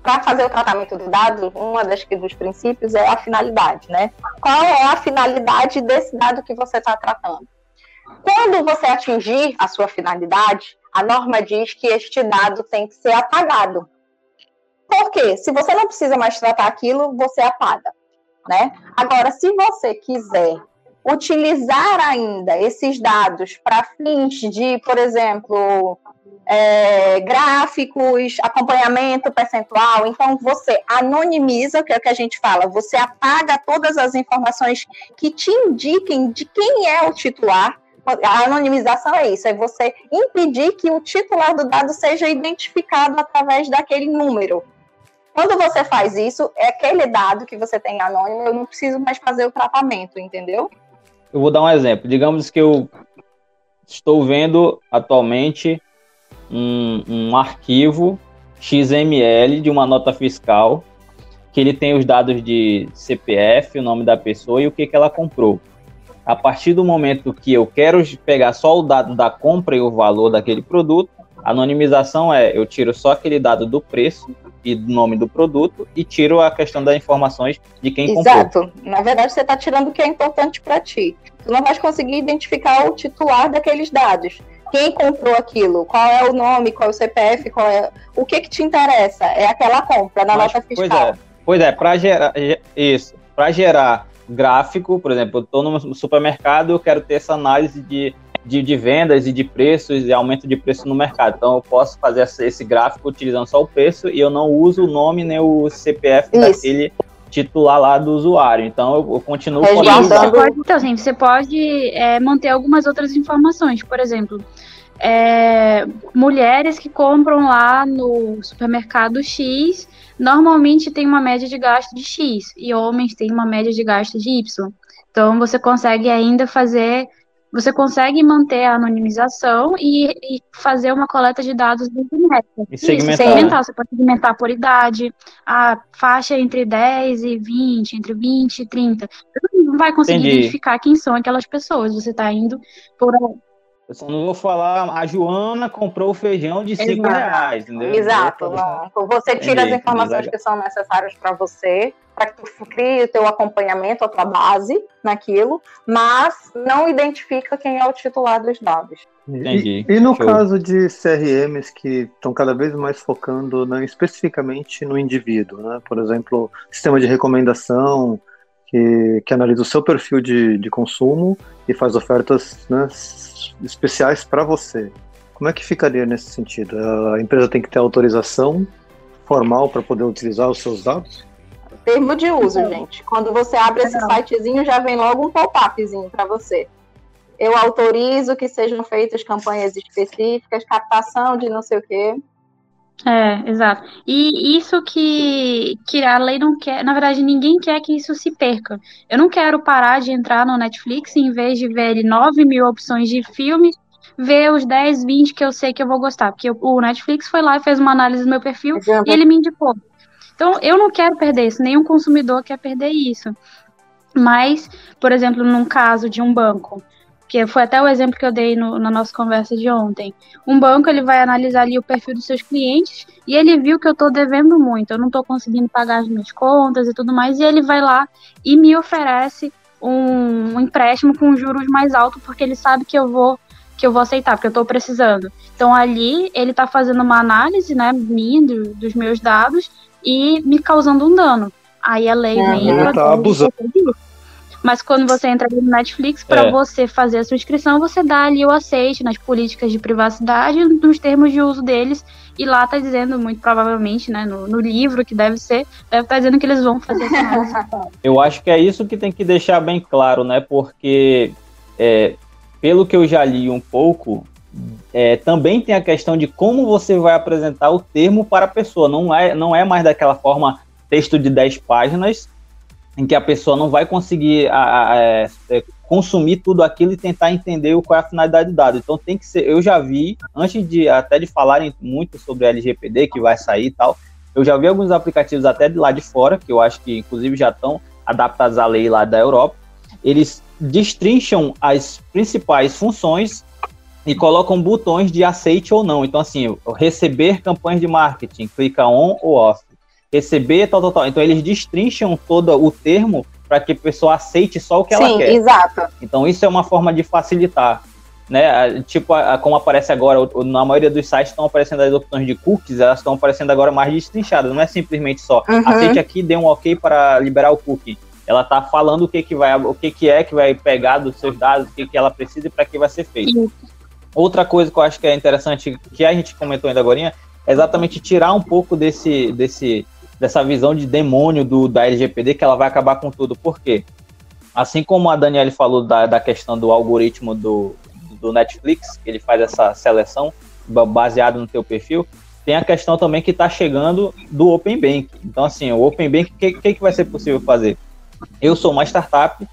para fazer o tratamento do dado, uma das dos princípios é a finalidade, né? Qual é a finalidade desse dado que você está tratando? Quando você atingir a sua finalidade, a norma diz que este dado tem que ser apagado. Por quê? Se você não precisa mais tratar aquilo, você apaga, né? Agora, se você quiser utilizar ainda esses dados para fins de, por exemplo, é, gráficos, acompanhamento percentual. Então, você anonimiza, que é o que a gente fala, você apaga todas as informações que te indiquem de quem é o titular, a anonimização é isso, é você impedir que o titular do dado seja identificado através daquele número. Quando você faz isso, é aquele dado que você tem anônimo, eu não preciso mais fazer o tratamento, entendeu? Eu vou dar um exemplo. Digamos que eu estou vendo atualmente um, um arquivo XML de uma nota fiscal que ele tem os dados de CPF, o nome da pessoa e o que, que ela comprou. A partir do momento que eu quero pegar só o dado da compra e o valor daquele produto, a anonimização é eu tiro só aquele dado do preço e do nome do produto e tiro a questão das informações de quem Exato. comprou. Exato. Na verdade, você está tirando o que é importante para ti. Tu não vai conseguir identificar o titular daqueles dados. Quem comprou aquilo? Qual é o nome? Qual é o CPF? Qual é o que que te interessa? É aquela compra na Mas, nota fiscal. Pois é. Pois é, para gerar isso, para gerar gráfico, por exemplo, eu estou no supermercado, eu quero ter essa análise de, de, de, vendas e de preços e aumento de preço no mercado. Então eu posso fazer esse gráfico utilizando só o preço e eu não uso o nome nem o CPF Isso. daquele titular lá do usuário. Então eu, eu continuo é, você pode, Então, assim, você pode é, manter algumas outras informações, por exemplo. É, mulheres que compram lá no supermercado X normalmente tem uma média de gasto de X e homens têm uma média de gasto de Y. Então você consegue ainda fazer, você consegue manter a anonimização e, e fazer uma coleta de dados dentro E segmentar. Isso, segmentar. Você pode segmentar por idade, a faixa entre 10 e 20, entre 20 e 30. Você não vai conseguir Entendi. identificar quem são aquelas pessoas. Você está indo por eu só não vou falar, a Joana comprou feijão de 5 reais, entendeu? Exato. Não. Você tira as informações que são necessárias para você, para que tu crie o teu acompanhamento, a tua base naquilo, mas não identifica quem é o titular dos dados. Entendi. E, e no Show. caso de CRMs que estão cada vez mais focando né, especificamente no indivíduo, né? Por exemplo, sistema de recomendação, que, que analisa o seu perfil de, de consumo e faz ofertas né, especiais para você. Como é que ficaria nesse sentido? A empresa tem que ter autorização formal para poder utilizar os seus dados? Termo de uso, gente. Quando você abre esse sitezinho, já vem logo um pop-upzinho para você. Eu autorizo que sejam feitas campanhas específicas, captação de não sei o quê. É, exato. E isso que, que a lei não quer, na verdade, ninguém quer que isso se perca. Eu não quero parar de entrar no Netflix em vez de ver 9 mil opções de filme, ver os 10, 20 que eu sei que eu vou gostar. Porque o Netflix foi lá e fez uma análise do meu perfil e ele me indicou. Então, eu não quero perder isso, nenhum consumidor quer perder isso. Mas, por exemplo, num caso de um banco, que foi até o exemplo que eu dei no, na nossa conversa de ontem. Um banco ele vai analisar ali o perfil dos seus clientes e ele viu que eu estou devendo muito, eu não estou conseguindo pagar as minhas contas e tudo mais, e ele vai lá e me oferece um, um empréstimo com juros mais altos porque ele sabe que eu vou que eu vou aceitar, porque eu estou precisando. Então ali ele está fazendo uma análise, né, minha, do, dos meus dados e me causando um dano. Aí a lei é, vem e tá abusando. Mas quando você entra no Netflix, para é. você fazer a sua inscrição, você dá ali o aceite nas políticas de privacidade, nos termos de uso deles. E lá tá dizendo, muito provavelmente, né, no, no livro que deve ser, deve estar tá dizendo que eles vão fazer essa Eu acho que é isso que tem que deixar bem claro, né? Porque, é, pelo que eu já li um pouco, é, também tem a questão de como você vai apresentar o termo para a pessoa. Não é, não é mais daquela forma texto de 10 páginas em que a pessoa não vai conseguir a, a, é, é, consumir tudo aquilo e tentar entender qual é a finalidade do dado. Então tem que ser, eu já vi, antes de até de falarem muito sobre LGPD que vai sair e tal, eu já vi alguns aplicativos até de lá de fora, que eu acho que inclusive já estão adaptados à lei lá da Europa, eles destrincham as principais funções e colocam botões de aceite ou não. Então, assim, receber campanhas de marketing, clica on ou off receber, tal, tal, tal. Então eles destrincham todo o termo para que a pessoa aceite só o que Sim, ela quer. exato. Então isso é uma forma de facilitar. Né? Tipo, a, a, como aparece agora, na maioria dos sites estão aparecendo as opções de cookies, elas estão aparecendo agora mais destrinchadas. Não é simplesmente só uhum. aceite aqui, dê um ok para liberar o cookie. Ela está falando o que, que vai, o que, que é que vai pegar dos seus dados, o que, que ela precisa e para que vai ser feito. Outra coisa que eu acho que é interessante, que a gente comentou ainda agora, é exatamente tirar um pouco desse, desse dessa visão de demônio do, da LGPD que ela vai acabar com tudo. Por quê? Assim como a Daniele falou da, da questão do algoritmo do, do Netflix, que ele faz essa seleção baseado no teu perfil, tem a questão também que está chegando do Open Bank. Então, assim, o Open Bank, o que, que, que vai ser possível fazer? Eu sou uma startup,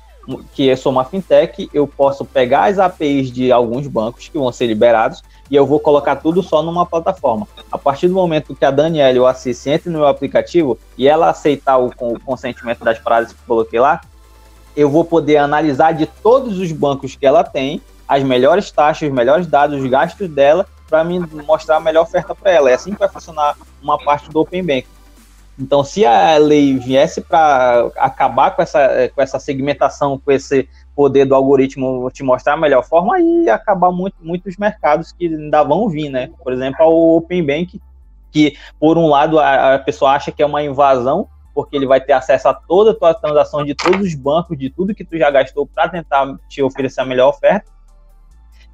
que eu sou uma fintech, eu posso pegar as APIs de alguns bancos que vão ser liberados e eu vou colocar tudo só numa plataforma. A partir do momento que a Daniela ou a Cici entre no meu aplicativo e ela aceitar o, o consentimento das frases que eu coloquei lá, eu vou poder analisar de todos os bancos que ela tem as melhores taxas, os melhores dados, os gastos dela, para me mostrar a melhor oferta para ela. É assim que vai funcionar uma parte do Open Bank. Então, se a lei viesse para acabar com essa, com essa segmentação, com esse poder do algoritmo te mostrar a melhor forma, aí acabar muito, muitos mercados que ainda vão vir, né? Por exemplo, o Open Bank, que por um lado a, a pessoa acha que é uma invasão, porque ele vai ter acesso a toda a tua transação de todos os bancos, de tudo que tu já gastou para tentar te oferecer a melhor oferta.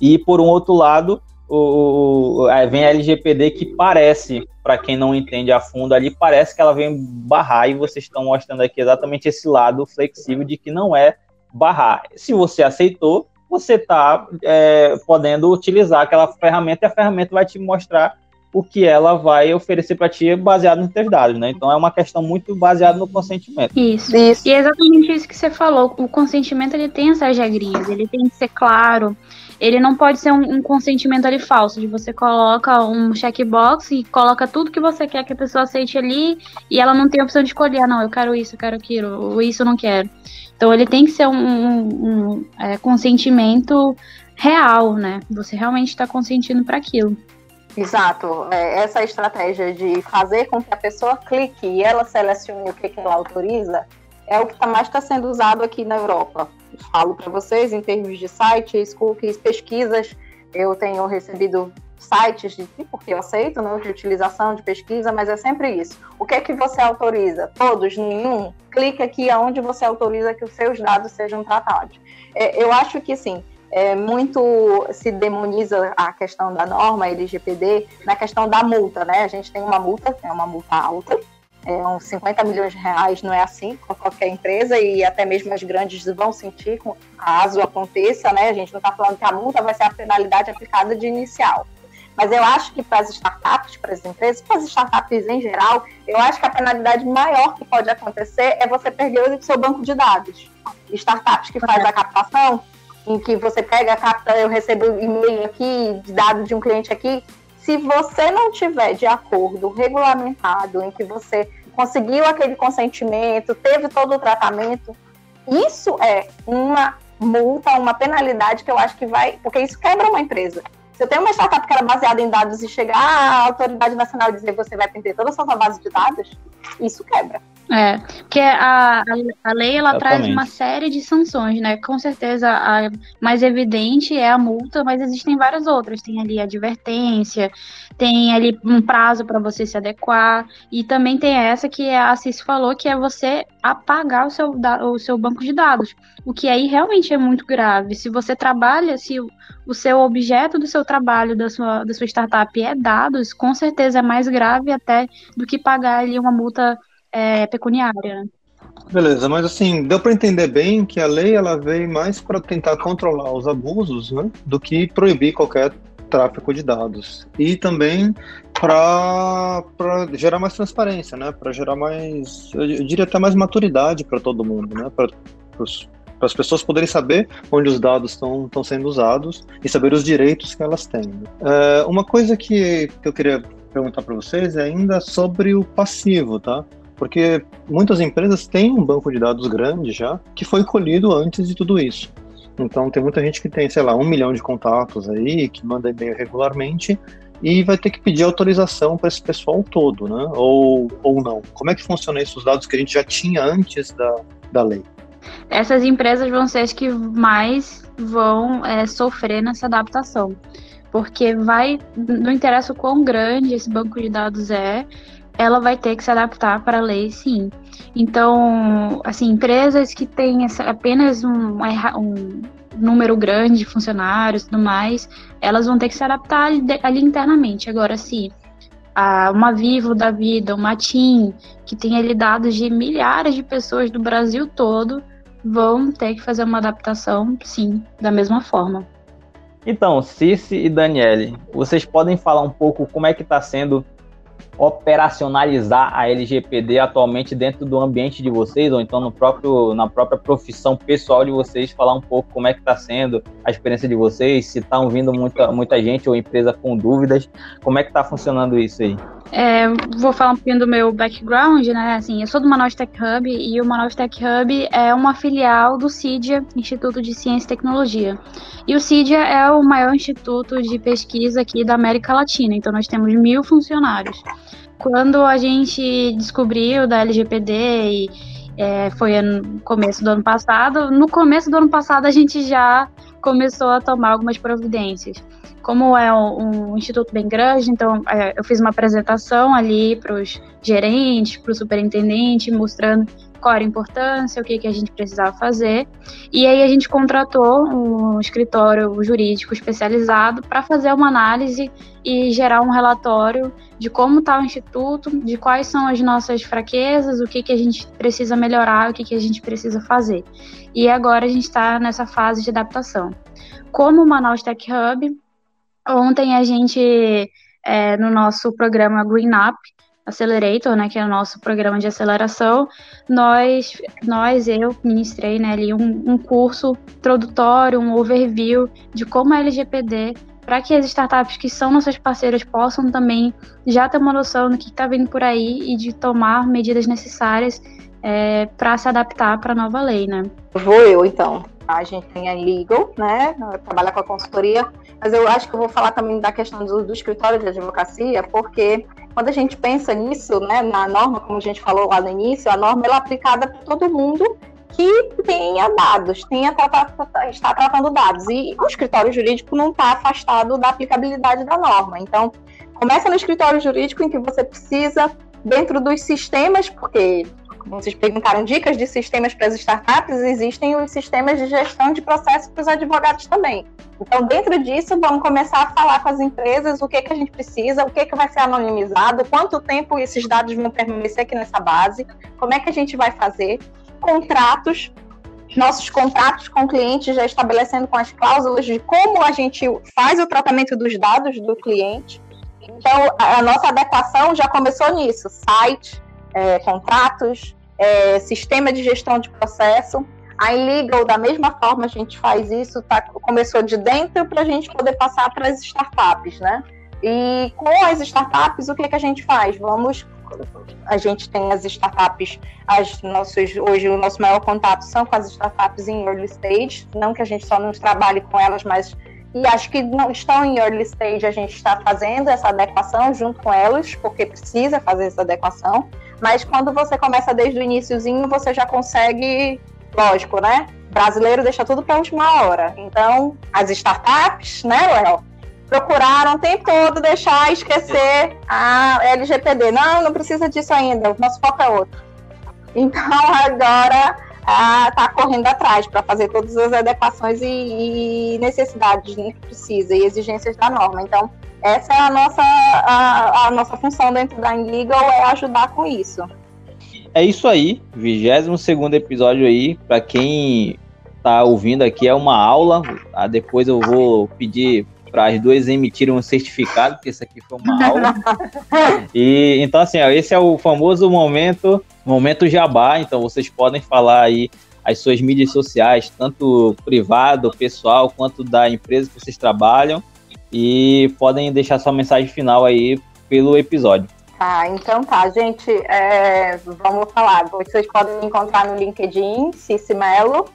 E por um outro lado, o, vem a LGPD que parece, para quem não entende a fundo ali, parece que ela vem barrar, e vocês estão mostrando aqui exatamente esse lado flexível de que não é barrar. Se você aceitou, você está é, podendo utilizar aquela ferramenta e a ferramenta vai te mostrar o que ela vai oferecer para ti baseado nos teus dados, né? Então é uma questão muito baseada no consentimento. Isso. isso. E é exatamente isso que você falou. O consentimento ele tem essas regrinhas, ele tem que ser claro, ele não pode ser um, um, consentimento ali falso, de você coloca um checkbox e coloca tudo que você quer que a pessoa aceite ali e ela não tem a opção de escolher, ah, não, eu quero isso, eu quero aquilo, isso eu não quero. Então ele tem que ser um, um, um é, consentimento real, né? Você realmente está consentindo para aquilo. Exato. É, essa estratégia de fazer com que a pessoa clique e ela selecione o que, que ela autoriza é o que tá, mais está sendo usado aqui na Europa falo para vocês em termos de sites, cookies, pesquisas. Eu tenho recebido sites de tipo que eu aceito, né, de utilização de pesquisa, mas é sempre isso. O que é que você autoriza? Todos? Nenhum? Clique aqui aonde você autoriza que os seus dados sejam tratados. É, eu acho que sim. é, muito se demoniza a questão da norma LGPD na questão da multa, né? A gente tem uma multa, é uma multa alta, é uns 50 milhões de reais, não é assim com qualquer empresa e até mesmo as grandes vão sentir caso aconteça, né? A gente não está falando que a multa vai ser a penalidade aplicada de inicial. Mas eu acho que para as startups, para as empresas, para as startups em geral, eu acho que a penalidade maior que pode acontecer é você perder o seu banco de dados. Startups que faz a captação em que você pega, capta, eu recebo e-mail aqui, dado de um cliente aqui. Se você não tiver de acordo regulamentado, em que você conseguiu aquele consentimento, teve todo o tratamento, isso é uma multa, uma penalidade que eu acho que vai, porque isso quebra uma empresa. Se eu tenho uma startup que era baseada em dados e chegar a autoridade nacional e dizer você vai perder toda a sua base de dados, isso quebra. É, porque a, a lei ela traz uma série de sanções, né? Com certeza a mais evidente é a multa, mas existem várias outras. Tem ali a advertência, tem ali um prazo para você se adequar, e também tem essa que a Cis falou, que é você apagar o seu, o seu banco de dados. O que aí realmente é muito grave. Se você trabalha, se o, o seu objeto do seu trabalho, da sua, da sua startup é dados, com certeza é mais grave até do que pagar ali uma multa é, pecuniária. Beleza, mas assim, deu para entender bem que a lei ela veio mais para tentar controlar os abusos, né, do que proibir qualquer tráfico de dados. E também para gerar mais transparência, né, para gerar mais, eu diria até mais maturidade para todo mundo, né, para as pessoas poderem saber onde os dados estão sendo usados e saber os direitos que elas têm. É, uma coisa que eu queria perguntar para vocês é ainda sobre o passivo, tá? Porque muitas empresas têm um banco de dados grande já, que foi colhido antes de tudo isso. Então tem muita gente que tem, sei lá, um milhão de contatos aí, que manda e-mail regularmente, e vai ter que pedir autorização para esse pessoal todo, né? Ou, ou não. Como é que funciona isso, os dados que a gente já tinha antes da, da lei? Essas empresas vão ser as que mais vão é, sofrer nessa adaptação. Porque vai, não interessa o quão grande esse banco de dados é, ela vai ter que se adaptar para a lei, sim. Então, assim, empresas que têm apenas um, um número grande de funcionários e tudo mais, elas vão ter que se adaptar ali, ali internamente. Agora, se a, uma Vivo da vida, uma TIM, que tem ali dados de milhares de pessoas do Brasil todo, vão ter que fazer uma adaptação, sim, da mesma forma. Então, Cici e Daniele, vocês podem falar um pouco como é que está sendo operacionalizar a LGPD atualmente dentro do ambiente de vocês, ou então no próprio, na própria profissão pessoal de vocês, falar um pouco como é que está sendo a experiência de vocês, se estão vindo muita, muita gente ou empresa com dúvidas, como é que está funcionando isso aí? É, vou falar um pouquinho do meu background, né? Assim, eu sou do Manaus Tech Hub e o Manaus Tech Hub é uma filial do CIDIA, Instituto de Ciência e Tecnologia. E o CIDIA é o maior instituto de pesquisa aqui da América Latina, então nós temos mil funcionários. Quando a gente descobriu da LGPD e é, foi no começo do ano passado, no começo do ano passado a gente já começou a tomar algumas providências. Como é um, um instituto bem grande, então é, eu fiz uma apresentação ali para os gerentes, para o superintendente, mostrando qual era a importância, o que, que a gente precisava fazer. E aí a gente contratou um escritório jurídico especializado para fazer uma análise e gerar um relatório de como está o instituto, de quais são as nossas fraquezas, o que, que a gente precisa melhorar, o que, que a gente precisa fazer. E agora a gente está nessa fase de adaptação. Como o Manaus Tech Hub, ontem a gente, é, no nosso programa Green Up, Accelerator, né, que é o nosso programa de aceleração, nós, nós eu ministrei né, ali um, um curso introdutório, um overview de como a LGPD, para que as startups que são nossas parceiras possam também já ter uma noção do que está vindo por aí e de tomar medidas necessárias é, para se adaptar para a nova lei, né? Vou eu, então. A gente tem a Legal, né? Trabalha com a consultoria, mas eu acho que eu vou falar também da questão do, do escritório de advocacia, porque quando a gente pensa nisso, né, na norma, como a gente falou lá no início, a norma ela é aplicada para todo mundo que tenha dados, tenha está tratando dados. E o escritório jurídico não está afastado da aplicabilidade da norma. Então, começa no escritório jurídico em que você precisa, dentro dos sistemas, porque vocês perguntaram dicas de sistemas para as startups, existem os sistemas de gestão de processos para os advogados também. Então, dentro disso, vamos começar a falar com as empresas o que, que a gente precisa, o que, que vai ser anonimizado, quanto tempo esses dados vão permanecer aqui nessa base, como é que a gente vai fazer, contratos, nossos contratos com clientes já estabelecendo com as cláusulas de como a gente faz o tratamento dos dados do cliente. Então, a nossa adequação já começou nisso: site, é, contratos, é, sistema de gestão de processo. A Inlegal, da mesma forma, a gente faz isso, tá, começou de dentro para a gente poder passar para as startups, né? E com as startups, o que, que a gente faz? Vamos, a gente tem as startups, as nossos, hoje o nosso maior contato são com as startups em early stage, não que a gente só não trabalhe com elas, mas e acho que não estão em early stage, a gente está fazendo essa adequação junto com elas, porque precisa fazer essa adequação. Mas quando você começa desde o iníciozinho, você já consegue, lógico, né? Brasileiro deixa tudo para a última hora. Então, as startups, né, Léo? Procuraram o tempo todo deixar esquecer a LGPD. Não, não precisa disso ainda, o nosso foco é outro. Então, agora está correndo atrás para fazer todas as adequações e, e necessidades né, que precisa e exigências da norma. Então, essa é a nossa, a, a nossa função dentro da Inlegal, é ajudar com isso. É isso aí, 22 segundo episódio aí, para quem está ouvindo aqui, é uma aula, tá? depois eu vou pedir para as duas emitirem um certificado, porque isso aqui foi uma aula. e então assim, ó, esse é o famoso momento, momento jabá, então vocês podem falar aí as suas mídias sociais, tanto privado, pessoal, quanto da empresa que vocês trabalham, e podem deixar sua mensagem final aí pelo episódio. Tá, então tá, gente, é, vamos falar. Vocês podem me encontrar no LinkedIn, Cici Melo,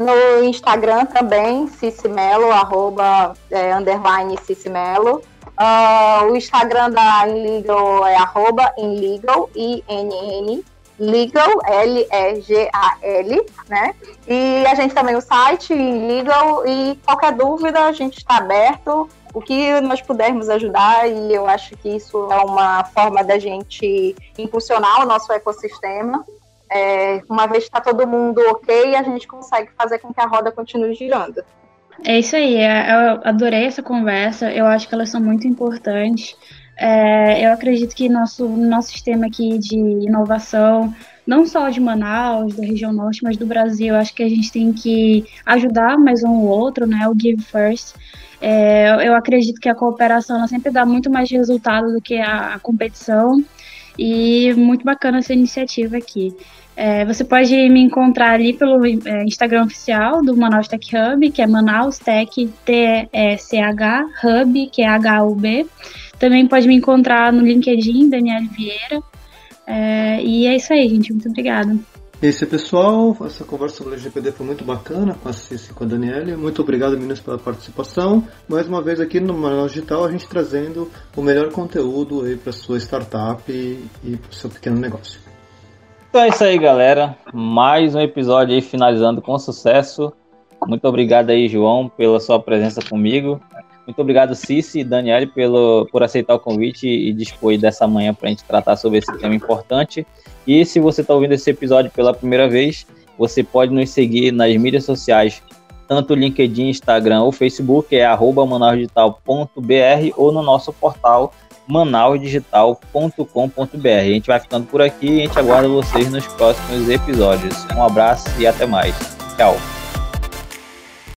no Instagram também, Cicimelo, arroba, é, underline Cicimelo. Uh, o Instagram da Inlegal é arroba Inlegal, I-N-N, Legal, L-E-G-A-L, né? E a gente também o site Legal e qualquer dúvida a gente está aberto, o que nós pudermos ajudar e eu acho que isso é uma forma da gente impulsionar o nosso ecossistema é, uma vez que está todo mundo ok, a gente consegue fazer com que a roda continue girando. É isso aí, é, eu adorei essa conversa, eu acho que elas são muito importantes. É, eu acredito que nosso, nosso sistema aqui de inovação, não só de Manaus, da região norte, mas do Brasil, acho que a gente tem que ajudar mais um ou outro, né? O Give First. É, eu acredito que a cooperação sempre dá muito mais resultado do que a, a competição. E muito bacana essa iniciativa aqui. É, você pode me encontrar ali pelo é, Instagram oficial do Manaus Tech Hub, que é Manaus Tech T-E-C-H Hub, que é H-U-B. Também pode me encontrar no LinkedIn, Daniela Vieira. É, e é isso aí, gente. Muito obrigada. Esse pessoal, essa conversa sobre o LGPD foi muito bacana com a Cici e com a Daniela. Muito obrigado, meninas, pela participação. Mais uma vez aqui no Manaus Digital, a gente trazendo o melhor conteúdo aí para sua startup e, e para o seu pequeno negócio. Então é isso aí, galera. Mais um episódio aí finalizando com sucesso. Muito obrigado aí, João, pela sua presença comigo. Muito obrigado, Cici e Daniele, pelo, por aceitar o convite e dispor dessa manhã para a gente tratar sobre esse tema importante. E se você está ouvindo esse episódio pela primeira vez, você pode nos seguir nas mídias sociais, tanto LinkedIn, Instagram ou Facebook, é arroba manausdigital.br ou no nosso portal manausdigital.com.br. A gente vai ficando por aqui e a gente aguarda vocês nos próximos episódios. Um abraço e até mais. Tchau.